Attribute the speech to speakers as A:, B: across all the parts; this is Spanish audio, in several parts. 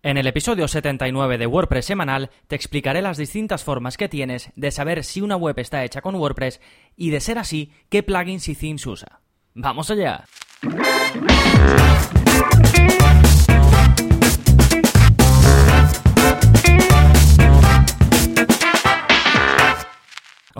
A: En el episodio 79 de WordPress semanal te explicaré las distintas formas que tienes de saber si una web está hecha con WordPress y de ser así, qué plugins y themes usa. ¡Vamos allá!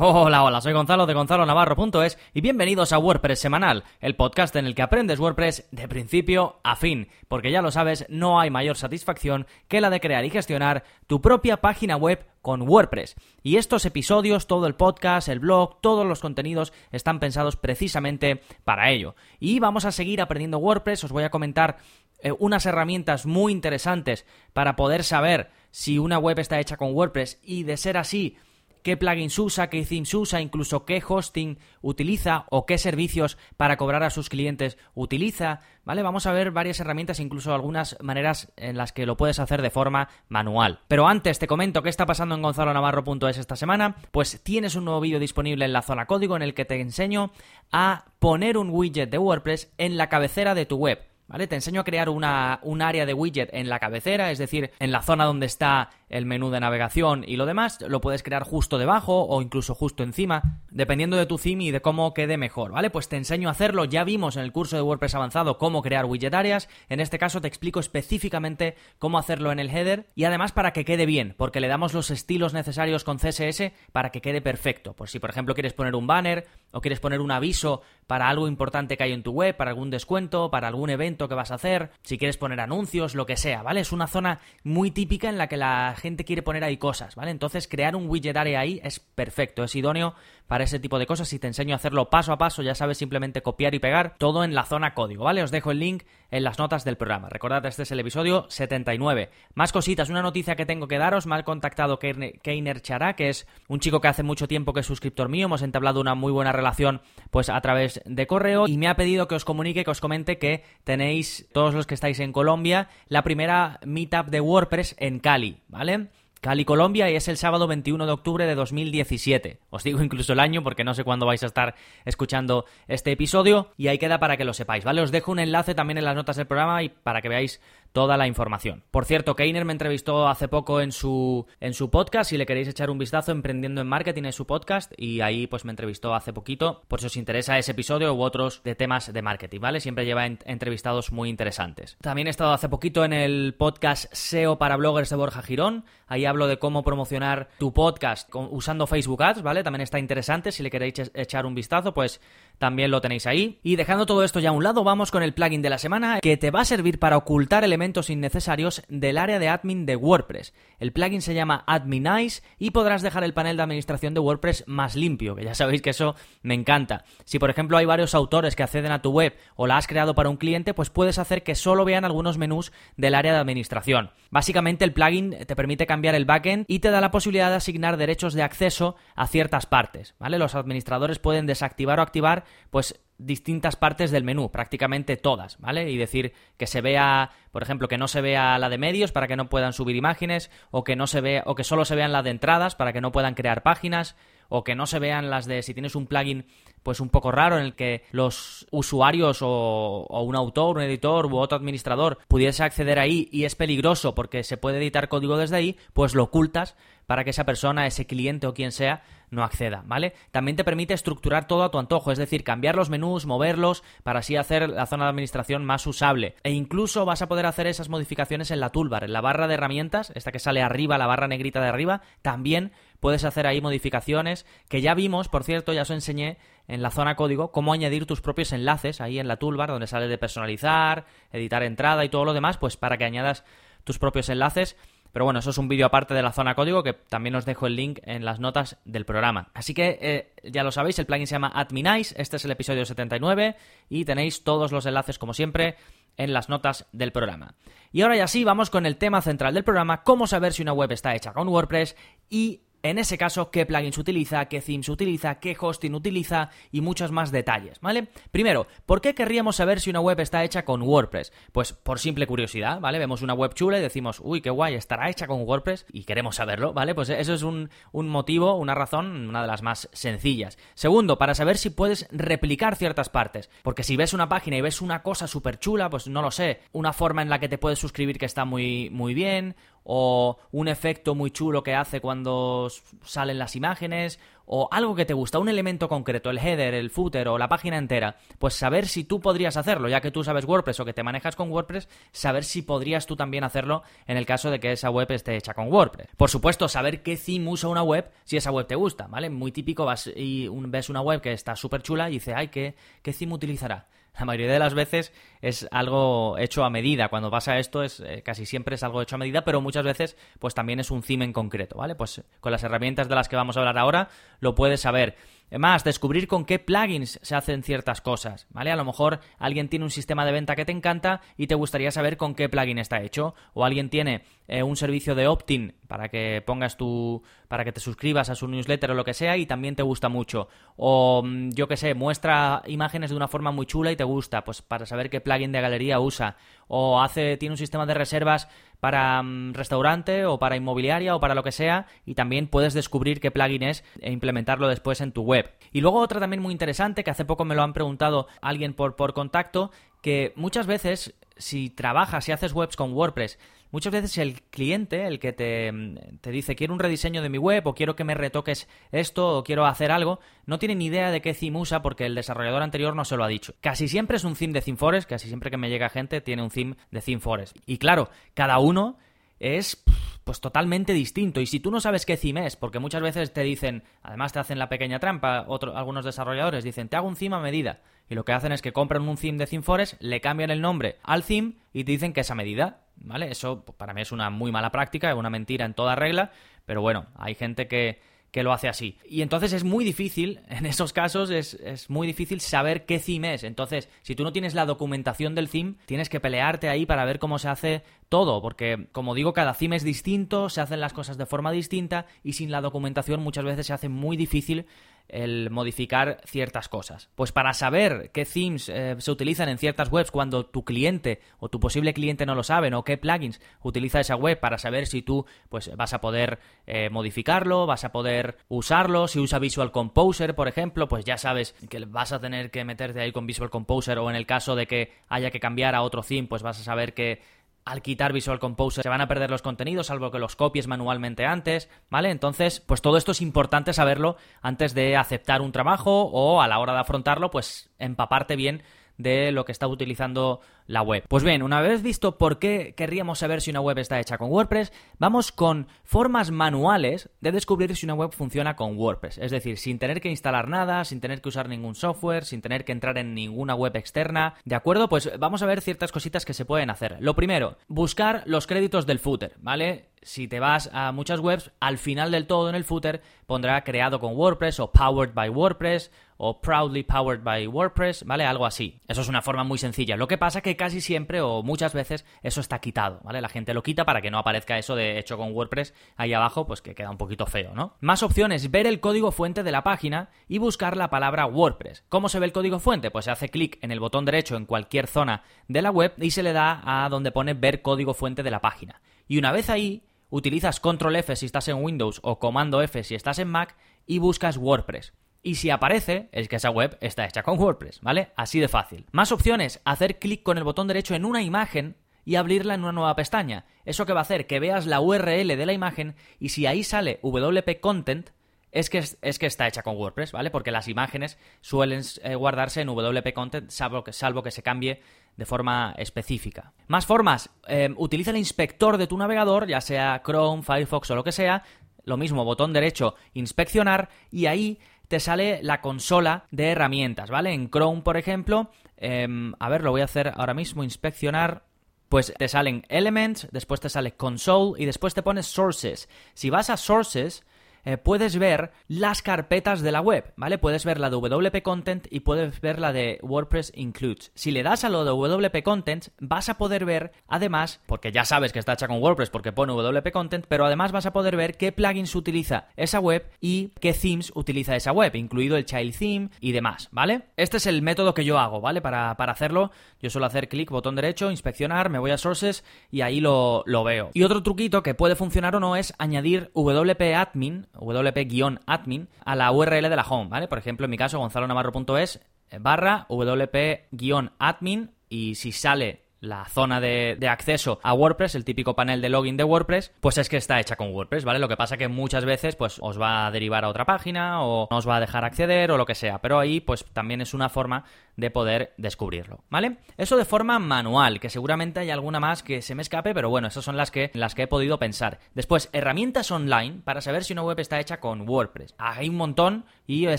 A: Hola, hola, soy Gonzalo de Gonzalo Navarro.es y bienvenidos a WordPress Semanal, el podcast en el que aprendes WordPress de principio a fin, porque ya lo sabes, no hay mayor satisfacción que la de crear y gestionar tu propia página web con WordPress. Y estos episodios, todo el podcast, el blog, todos los contenidos están pensados precisamente para ello. Y vamos a seguir aprendiendo WordPress, os voy a comentar eh, unas herramientas muy interesantes para poder saber si una web está hecha con WordPress y de ser así, qué plugins usa, qué themes usa, incluso qué hosting utiliza o qué servicios para cobrar a sus clientes utiliza, ¿vale? Vamos a ver varias herramientas, incluso algunas maneras en las que lo puedes hacer de forma manual. Pero antes te comento qué está pasando en gonzalonavarro.es esta semana, pues tienes un nuevo vídeo disponible en la zona código en el que te enseño a poner un widget de WordPress en la cabecera de tu web. ¿Vale? Te enseño a crear una, un área de widget en la cabecera, es decir, en la zona donde está el menú de navegación y lo demás, lo puedes crear justo debajo o incluso justo encima, dependiendo de tu theme y de cómo quede mejor, ¿vale? Pues te enseño a hacerlo, ya vimos en el curso de WordPress avanzado cómo crear widget áreas, en este caso te explico específicamente cómo hacerlo en el header y además para que quede bien, porque le damos los estilos necesarios con CSS para que quede perfecto. Pues si por ejemplo quieres poner un banner o quieres poner un aviso para algo importante que hay en tu web, para algún descuento, para algún evento que vas a hacer, si quieres poner anuncios, lo que sea, ¿vale? Es una zona muy típica en la que la gente quiere poner ahí cosas, ¿vale? Entonces crear un widget area ahí es perfecto, es idóneo para ese tipo de cosas. Si te enseño a hacerlo paso a paso, ya sabes simplemente copiar y pegar todo en la zona código, ¿vale? Os dejo el link en las notas del programa. Recordad, este es el episodio 79. Más cositas, una noticia que tengo que daros, me ha contactado Keiner Chará, que es un chico que hace mucho tiempo que es suscriptor mío, hemos entablado una muy buena relación pues a través de correo y me ha pedido que os comunique, que os comente que tenéis, todos los que estáis en Colombia, la primera meetup de WordPress en Cali, ¿vale? Cali, Colombia, y es el sábado 21 de octubre de 2017. Os digo incluso el año porque no sé cuándo vais a estar escuchando este episodio y ahí queda para que lo sepáis, ¿vale? Os dejo un enlace también en las notas del programa y para que veáis toda la información. Por cierto, Keiner me entrevistó hace poco en su, en su podcast. Si le queréis echar un vistazo, Emprendiendo en Marketing es su podcast. Y ahí pues me entrevistó hace poquito. Por si os interesa ese episodio u otros de temas de marketing, ¿vale? Siempre lleva entrevistados muy interesantes. También he estado hace poquito en el podcast SEO para bloggers de Borja Girón. Ahí hablo de cómo promocionar tu podcast usando Facebook Ads, ¿vale? También está interesante. Si le queréis echar un vistazo, pues también lo tenéis ahí. Y dejando todo esto ya a un lado, vamos con el plugin de la semana que te va a servir para ocultar elementos innecesarios del área de admin de WordPress. El plugin se llama Adminize y podrás dejar el panel de administración de WordPress más limpio, que ya sabéis que eso me encanta. Si por ejemplo hay varios autores que acceden a tu web o la has creado para un cliente, pues puedes hacer que solo vean algunos menús del área de administración. Básicamente el plugin te permite cambiar el backend y te da la posibilidad de asignar derechos de acceso a ciertas partes, ¿vale? Los administradores pueden desactivar o activar pues distintas partes del menú, prácticamente todas, ¿vale? Y decir que se vea, por ejemplo, que no se vea la de medios para que no puedan subir imágenes, o que no se vea, o que solo se vean la de entradas para que no puedan crear páginas, o que no se vean las de si tienes un plugin pues un poco raro en el que los usuarios o, o, un autor, un editor u otro administrador pudiese acceder ahí y es peligroso porque se puede editar código desde ahí, pues lo ocultas para que esa persona, ese cliente o quien sea, no acceda, ¿vale? También te permite estructurar todo a tu antojo, es decir, cambiar los menús, moverlos, para así hacer la zona de administración más usable. E incluso vas a poder hacer esas modificaciones en la toolbar, en la barra de herramientas, esta que sale arriba, la barra negrita de arriba, también puedes hacer ahí modificaciones que ya vimos, por cierto, ya os enseñé en la zona código cómo añadir tus propios enlaces ahí en la toolbar donde sale de personalizar, editar entrada y todo lo demás, pues para que añadas tus propios enlaces pero bueno, eso es un vídeo aparte de la zona código que también os dejo el link en las notas del programa. Así que eh, ya lo sabéis, el plugin se llama Adminize, este es el episodio 79 y tenéis todos los enlaces como siempre en las notas del programa. Y ahora ya sí, vamos con el tema central del programa, cómo saber si una web está hecha con WordPress y en ese caso, qué plugins utiliza, qué themes utiliza, qué hosting utiliza y muchos más detalles, ¿vale? Primero, ¿por qué querríamos saber si una web está hecha con WordPress? Pues por simple curiosidad, ¿vale? Vemos una web chula y decimos, uy, qué guay, estará hecha con WordPress y queremos saberlo, ¿vale? Pues eso es un, un motivo, una razón, una de las más sencillas. Segundo, para saber si puedes replicar ciertas partes, porque si ves una página y ves una cosa súper chula, pues no lo sé, una forma en la que te puedes suscribir que está muy, muy bien, o un efecto muy chulo que hace cuando salen las imágenes, o algo que te gusta, un elemento concreto, el header, el footer o la página entera, pues saber si tú podrías hacerlo, ya que tú sabes WordPress o que te manejas con WordPress, saber si podrías tú también hacerlo en el caso de que esa web esté hecha con WordPress. Por supuesto, saber qué theme usa una web si esa web te gusta, ¿vale? Muy típico, vas y ves una web que está súper chula y dices, ay, ¿qué, ¿qué theme utilizará? La mayoría de las veces es algo hecho a medida. Cuando pasa esto es eh, casi siempre es algo hecho a medida, pero muchas veces pues también es un theme en concreto, ¿vale? Pues con las herramientas de las que vamos a hablar ahora lo puedes saber. Más, descubrir con qué plugins se hacen ciertas cosas, ¿vale? A lo mejor alguien tiene un sistema de venta que te encanta y te gustaría saber con qué plugin está hecho. O alguien tiene eh, un servicio de opt-in para que pongas tu. para que te suscribas a su newsletter o lo que sea y también te gusta mucho. O mm, yo que sé, muestra imágenes de una forma muy chula y te gusta, pues para saber qué plugin de galería usa. O hace. tiene un sistema de reservas para mm, restaurante o para inmobiliaria o para lo que sea y también puedes descubrir qué plugin es e implementarlo después en tu web. Y luego otra también muy interesante que hace poco me lo han preguntado alguien por, por contacto que muchas veces si trabajas y haces webs con WordPress muchas veces el cliente, el que te, te, dice quiero un rediseño de mi web o quiero que me retoques esto o quiero hacer algo, no tiene ni idea de qué theme usa porque el desarrollador anterior no se lo ha dicho. Casi siempre es un theme de ThemeForest, casi siempre que me llega gente tiene un theme de ThemeForest. Y claro, cada uno es pues totalmente distinto. Y si tú no sabes qué theme es, porque muchas veces te dicen, además te hacen la pequeña trampa, otro, algunos desarrolladores dicen, te hago un theme a medida. Y lo que hacen es que compran un theme de ThemeForest, le cambian el nombre al theme y te dicen que es a medida. ¿Vale? Eso para mí es una muy mala práctica, es una mentira en toda regla, pero bueno, hay gente que, que lo hace así. Y entonces es muy difícil, en esos casos es, es, muy difícil saber qué theme es. Entonces, si tú no tienes la documentación del theme, tienes que pelearte ahí para ver cómo se hace todo, porque como digo, cada theme es distinto, se hacen las cosas de forma distinta y sin la documentación muchas veces se hace muy difícil el modificar ciertas cosas. Pues para saber qué themes eh, se utilizan en ciertas webs cuando tu cliente o tu posible cliente no lo saben o qué plugins utiliza esa web para saber si tú pues vas a poder eh, modificarlo, vas a poder usarlo, si usa Visual Composer, por ejemplo, pues ya sabes que vas a tener que meterte ahí con Visual Composer o en el caso de que haya que cambiar a otro theme, pues vas a saber que al quitar Visual Composer se van a perder los contenidos, salvo que los copies manualmente antes, ¿vale? Entonces, pues todo esto es importante saberlo antes de aceptar un trabajo o a la hora de afrontarlo, pues empaparte bien de lo que está utilizando la web. Pues bien, una vez visto por qué querríamos saber si una web está hecha con WordPress, vamos con formas manuales de descubrir si una web funciona con WordPress. Es decir, sin tener que instalar nada, sin tener que usar ningún software, sin tener que entrar en ninguna web externa. ¿De acuerdo? Pues vamos a ver ciertas cositas que se pueden hacer. Lo primero, buscar los créditos del footer, ¿vale? si te vas a muchas webs, al final del todo en el footer pondrá creado con WordPress o powered by WordPress o proudly powered by WordPress, ¿vale? Algo así. Eso es una forma muy sencilla. Lo que pasa que casi siempre o muchas veces eso está quitado, ¿vale? La gente lo quita para que no aparezca eso de hecho con WordPress ahí abajo, pues que queda un poquito feo, ¿no? Más opciones, ver el código fuente de la página y buscar la palabra WordPress. ¿Cómo se ve el código fuente? Pues se hace clic en el botón derecho en cualquier zona de la web y se le da a donde pone ver código fuente de la página. Y una vez ahí, utilizas control F si estás en Windows o comando F si estás en Mac y buscas WordPress. Y si aparece, es que esa web está hecha con WordPress, ¿vale? Así de fácil. Más opciones, hacer clic con el botón derecho en una imagen y abrirla en una nueva pestaña. ¿Eso que va a hacer? Que veas la URL de la imagen y si ahí sale WP Content, es que, es que está hecha con WordPress, ¿vale? Porque las imágenes suelen eh, guardarse en WP Content, salvo que, se cambie de forma específica. Más formas, eh, utiliza el inspector de tu navegador, ya sea Chrome, Firefox o lo que sea, lo mismo, botón derecho, inspeccionar, y ahí te sale la consola de herramientas, ¿vale? En Chrome, por ejemplo, em, a ver, lo voy a hacer ahora mismo, inspeccionar. Pues te salen Elements, después te sale Console y después te pones Sources. Si vas a Sources, eh, puedes ver las carpetas de la web, ¿vale? Puedes ver la de WP Content y puedes ver la de WordPress Includes. Si le das a lo de WP Content, vas a poder ver, además, porque ya sabes que está hecha con WordPress porque pone WP Content, pero además vas a poder ver qué plugins utiliza esa web y qué themes utiliza esa web, incluido el child theme y demás, ¿vale? Este es el método que yo hago, ¿vale? Para, hacerlo, yo suelo hacer clic, botón derecho, inspeccionar, me voy a sources y ahí lo, lo veo. Y otro truquito que puede funcionar o no es añadir WP admin wp-admin a la URL de la home, ¿vale? Por ejemplo, en mi caso, gonzalonavarro.es barra wp-admin y si sale la zona de, acceso a WordPress, el típico panel de login de WordPress, pues es que está hecha con WordPress, ¿vale? Lo que pasa que muchas veces pues os va a derivar a otra página o no os va a dejar acceder o lo que sea, pero ahí pues también es una forma de poder descubrirlo, ¿vale? Eso de forma manual, que seguramente hay alguna más que se me escape, pero bueno, esas son las que, las que he podido pensar. Después, herramientas online para saber si una web está hecha con WordPress. Hay un montón y he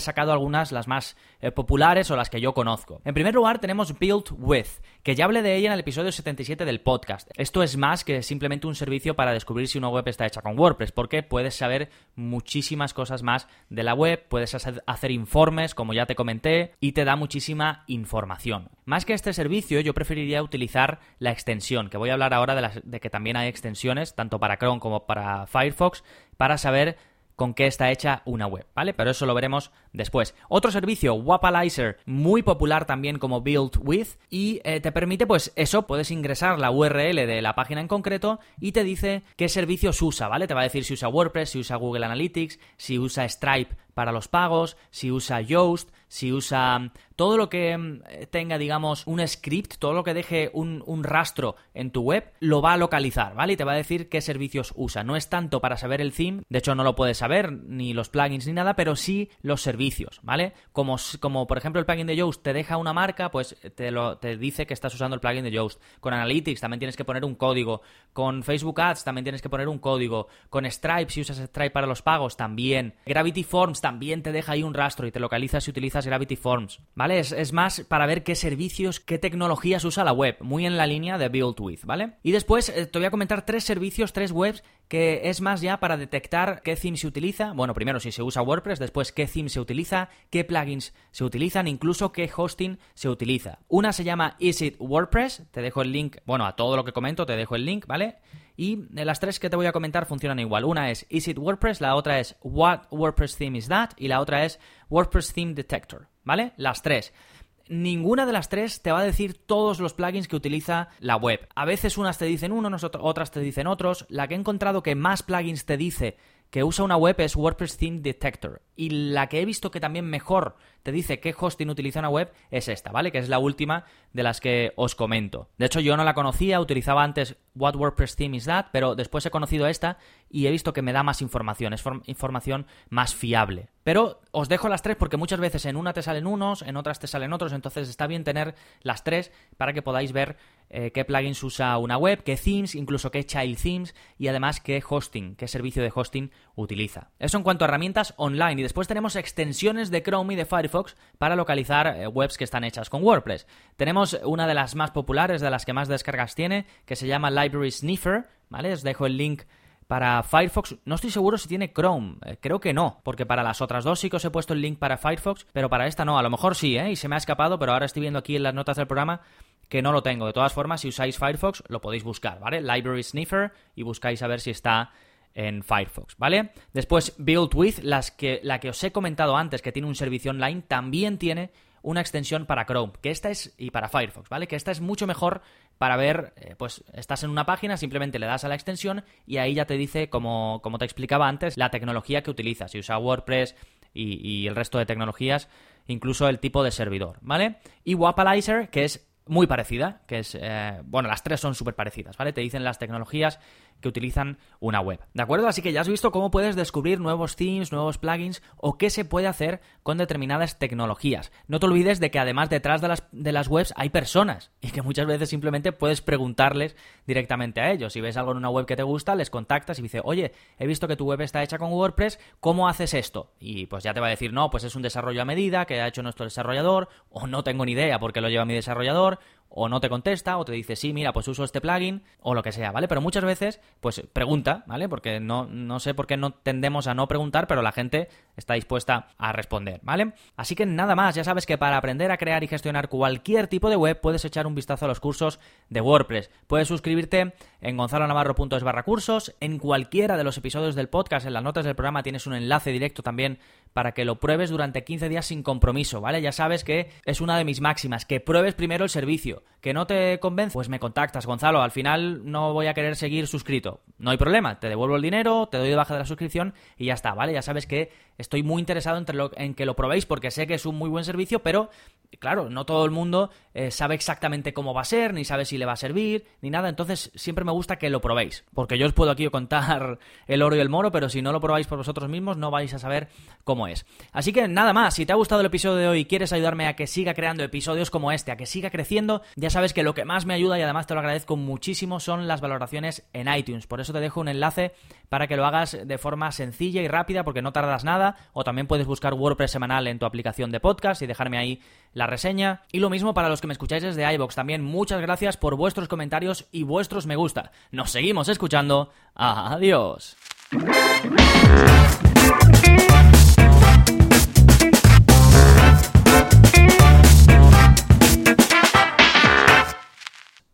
A: sacado algunas, las más eh, populares o las que yo conozco. En primer lugar tenemos Build With, que ya hablé de ella en el episodio 77 del podcast. Esto es más que simplemente un servicio para descubrir si una web está hecha con WordPress, porque puedes saber muchísimas cosas más de la web, puedes hacer informes, como ya te comenté, y te da muchísima información. Más que este servicio, yo preferiría utilizar la extensión, que voy a hablar ahora de, que también hay extensiones, tanto para Chrome como para Firefox, para saber con qué está hecha una web, ¿vale? Pero eso lo veremos después. Otro servicio, Wapalizer, muy popular también como Build With, y eh, te permite, pues eso, puedes ingresar la URL de la página en concreto y te dice qué servicios usa, ¿vale? Te va a decir si usa WordPress, si usa Google Analytics, si usa Stripe para los pagos, si usa Yoast, si usa todo lo que mm, tenga, digamos, un script, todo lo que deje un, rastro en tu web, lo va a localizar, ¿vale? Y te va a decir qué servicios usa. No es tanto para saber el theme, de hecho no lo puedes saber, ni los plugins ni nada, pero sí los servicios, ¿vale? Como, como por ejemplo el plugin de Yoast te deja una marca, pues te, lo, te dice que estás usando el plugin de Yoast. Con Analytics también tienes que poner un código. Con Facebook Ads también tienes que poner un código. Con Stripe, si usas Stripe para los pagos, también. Gravity Forms también te deja ahí un rastro y te localiza si utilizas Gravity Forms, ¿vale? Es, más para ver qué servicios, qué tecnologías usa la web, muy en la línea de Build With, ¿vale? Y después eh, te voy a comentar tres servicios, tres webs que es más ya para detectar qué theme se utiliza, bueno, primero si se usa WordPress, después qué theme se utiliza, qué plugins se utilizan, incluso qué hosting se utiliza. Una se llama Is It WordPress, te dejo el link, bueno, a todo lo que comento te dejo el link, ¿vale? Y las tres que te voy a comentar funcionan igual. Una es Is It WordPress, la otra es What WordPress Theme Is That y la otra es WordPress Theme Detector, ¿vale? Las tres ninguna de las tres te va a decir todos los plugins que utiliza la web. A veces unas te dicen uno, otras te dicen otros. La que he encontrado que más plugins te dice que usa una web es WordPress Theme Detector. Y la que he visto que también mejor te dice qué hosting utiliza una web es esta, ¿vale? Que es la última de las que os comento. De hecho, yo no la conocía, utilizaba antes What WordPress Theme is That, pero después he conocido esta y he visto que me da más información, es información más fiable. Pero os dejo las tres porque muchas veces en una te salen unos, en otras te salen otros, entonces está bien tener las tres para que podáis ver eh, qué plugins usa una web, qué themes, incluso qué child themes y además qué hosting, qué servicio de hosting utiliza. Eso en cuanto a herramientas online y después tenemos extensiones de Chrome y de Firefox para localizar eh, webs que están hechas con WordPress. Tenemos una de las más populares, de las que más descargas tiene, que se llama Library Sniffer, ¿vale? Os dejo el link para Firefox, no estoy seguro si tiene Chrome, eh, creo que no, porque para las otras dos sí que os he puesto el link para Firefox, pero para esta no, a lo mejor sí, ¿eh? Y se me ha escapado, pero ahora estoy viendo aquí en las notas del programa que no lo tengo. De todas formas, si usáis Firefox, lo podéis buscar, ¿vale? Library Sniffer y buscáis a ver si está en Firefox, ¿vale? Después, Build With, las que, la que os he comentado antes, que tiene un servicio online, también tiene una extensión para Chrome, que esta es, y para Firefox, ¿vale? Que esta es mucho mejor para ver, eh, pues estás en una página, simplemente le das a la extensión y ahí ya te dice, como, como te explicaba antes, la tecnología que utilizas, si usa WordPress y, el resto de tecnologías, incluso el tipo de servidor, ¿vale? Y Wapalizer, que es muy parecida, que es, eh, bueno, las tres son súper parecidas, ¿vale? Te dicen las tecnologías que utilizan una web. ¿De acuerdo? Así que ya has visto cómo puedes descubrir nuevos themes, nuevos plugins o qué se puede hacer con determinadas tecnologías. No te olvides de que además detrás de las, de las webs hay personas y que muchas veces simplemente puedes preguntarles directamente a ellos. Si ves algo en una web que te gusta, les contactas y dices, oye, he visto que tu web está hecha con WordPress, ¿cómo haces esto? Y pues ya te va a decir, no, pues es un desarrollo a medida que ha hecho nuestro desarrollador o no tengo ni idea porque lo lleva mi desarrollador o no te contesta o te dice, sí, mira, pues uso este plugin o lo que sea, ¿vale? Pero muchas veces, pues pregunta, ¿vale? Porque no, no sé por qué no tendemos a no preguntar, pero la gente está dispuesta a responder, ¿vale? Así que nada más, ya sabes que para aprender a crear y gestionar cualquier tipo de web puedes echar un vistazo a los cursos de WordPress. Puedes suscribirte en gonzalonavarro.es barra cursos, en cualquiera de los episodios del podcast, en las notas del programa tienes un enlace directo también para que lo pruebes durante 15 días sin compromiso, ¿vale? Ya sabes que es una de mis máximas, que pruebes primero el servicio. ¿Que no te convence? Pues me contactas, Gonzalo. Al final no voy a querer seguir suscrito. No hay problema, te devuelvo el dinero, te doy de baja de la suscripción y ya está, ¿vale? Ya sabes que estoy muy interesado en que lo probéis porque sé que es un muy buen servicio, pero claro, no todo el mundo eh, sabe exactamente cómo va a ser, ni sabe si le va a servir, ni nada. Entonces siempre me gusta que lo probéis. Porque yo os puedo aquí contar el oro y el moro, pero si no lo probáis por vosotros mismos, no vais a saber cómo es. Así que nada más, si te ha gustado el episodio de hoy y quieres ayudarme a que siga creando episodios como este, a que siga creciendo, ya sabes que lo que más me ayuda y además te lo agradezco muchísimo son las valoraciones en iTunes. Por te dejo un enlace para que lo hagas de forma sencilla y rápida porque no tardas nada. O también puedes buscar WordPress semanal en tu aplicación de podcast y dejarme ahí la reseña. Y lo mismo para los que me escucháis desde iBox. También muchas gracias por vuestros comentarios y vuestros me gusta. Nos seguimos escuchando. Adiós.